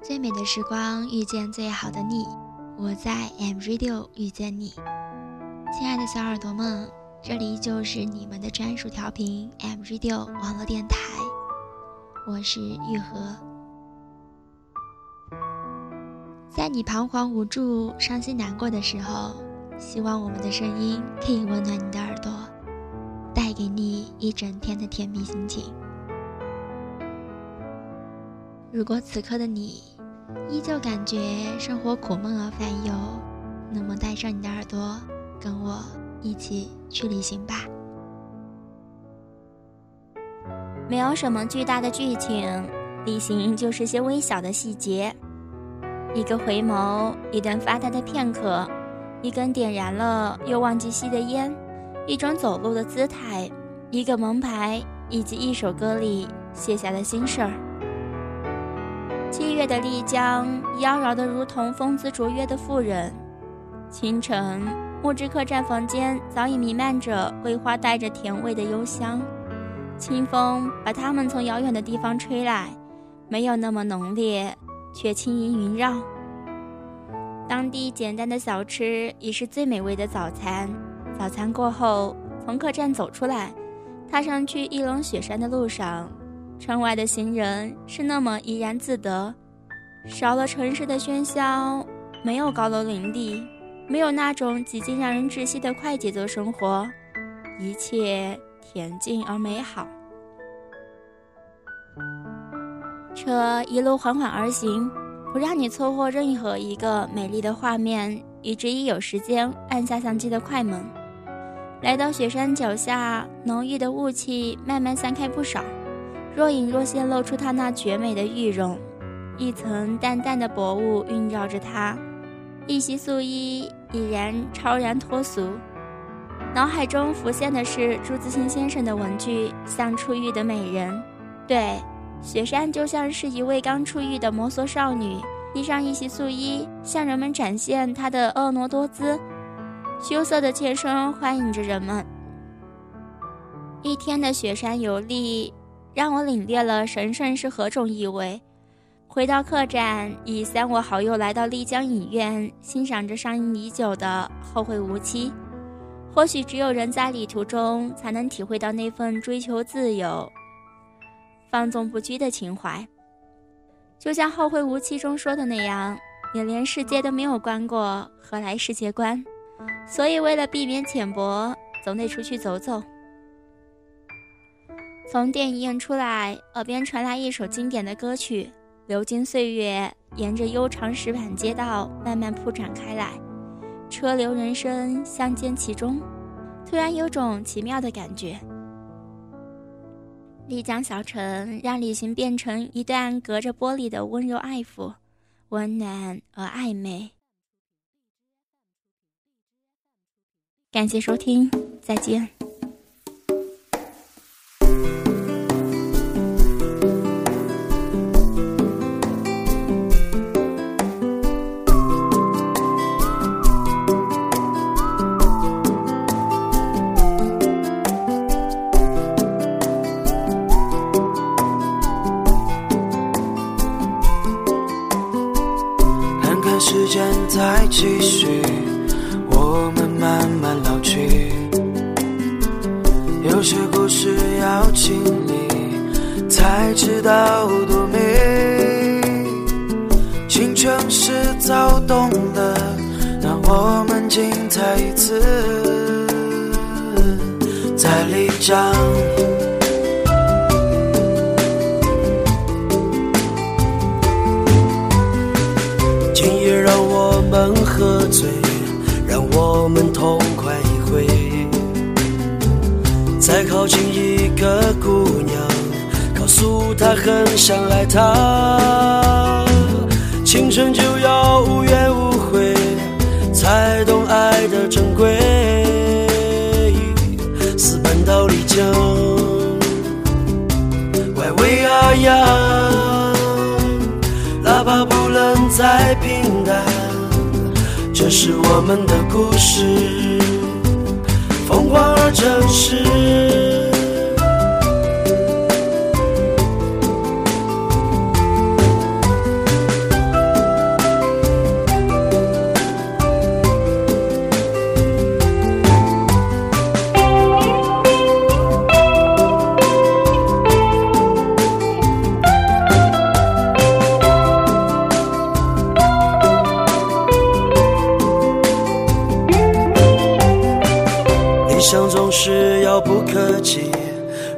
最美的时光遇见最好的你，我在 M Radio 遇见你，亲爱的小耳朵们，这里就是你们的专属调频 M Radio 网络电台，我是玉和。在你彷徨无助、伤心难过的时候，希望我们的声音可以温暖你的耳朵，带给你一整天的甜蜜心情。如果此刻的你依旧感觉生活苦闷而烦忧，那么带上你的耳朵，跟我一起去旅行吧。没有什么巨大的剧情，旅行就是些微小的细节。一个回眸，一段发呆的片刻，一根点燃了又忘记熄的烟，一种走路的姿态，一个门牌，以及一首歌里写下的心事儿。七月的丽江，妖娆的如同风姿卓约的妇人。清晨，木质客栈房间早已弥漫着桂花带着甜味的幽香，清风把它们从遥远的地方吹来，没有那么浓烈，却轻盈萦绕。当地简单的小吃已是最美味的早餐。早餐过后，从客栈走出来，踏上去一龙雪山的路上。窗外的行人是那么怡然自得，少了城市的喧嚣，没有高楼林立，没有那种几近让人窒息的快节奏生活，一切恬静而美好。车一路缓缓而行，不让你错过任何一个美丽的画面，以至于有时间按下相机的快门。来到雪山脚下，浓郁的雾气慢慢散开不少。若隐若现，露出她那绝美的玉容，一层淡淡的薄雾晕绕着她，一袭素衣已然超然脱俗。脑海中浮现的是朱自清先生的文句：“像出狱的美人。”对，雪山就像是一位刚出狱的摩梭少女，披上一袭素衣，向人们展现她的婀娜多姿，羞涩的前身欢迎着人们。一天的雪山游历。让我领略了神圣是何种意味。回到客栈，以三五好友来到丽江影院，欣赏着上映已久的《后会无期》。或许只有人在旅途中，才能体会到那份追求自由、放纵不拘的情怀。就像《后会无期》中说的那样：“你连世界都没有观过，何来世界观？”所以，为了避免浅薄，总得出去走走。从电影院出来，耳边传来一首经典的歌曲，流金岁月沿着悠长石板街道慢慢铺展开来，车流人生相间其中，突然有种奇妙的感觉。丽江小城让旅行变成一段隔着玻璃的温柔爱抚，温暖而暧昧。感谢收听，再见。时间在继续，我们慢慢老去。有些故事要经历，才知道多美。青春是躁动的，让我们精彩一次。在丽江。喝醉，让我们痛快一回。再靠近一个姑娘，告诉她很想爱她。青春就要无怨无悔，才懂爱的珍贵。私奔到丽江，喂喂啊呀，哪怕不能再平淡。这是我们的故事，疯狂而真实。遥不可及，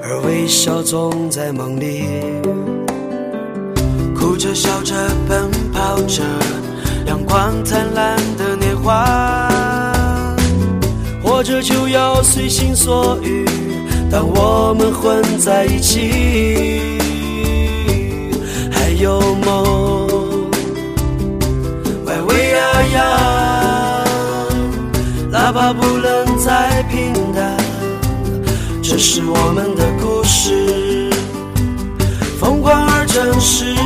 而微笑总在梦里。哭着笑着奔跑着，阳光灿烂的年华。活着就要随心所欲，当我们混在一起，还有梦。喂喂呀呀，哪怕不能再平淡，这是我们的故事，疯狂而真实。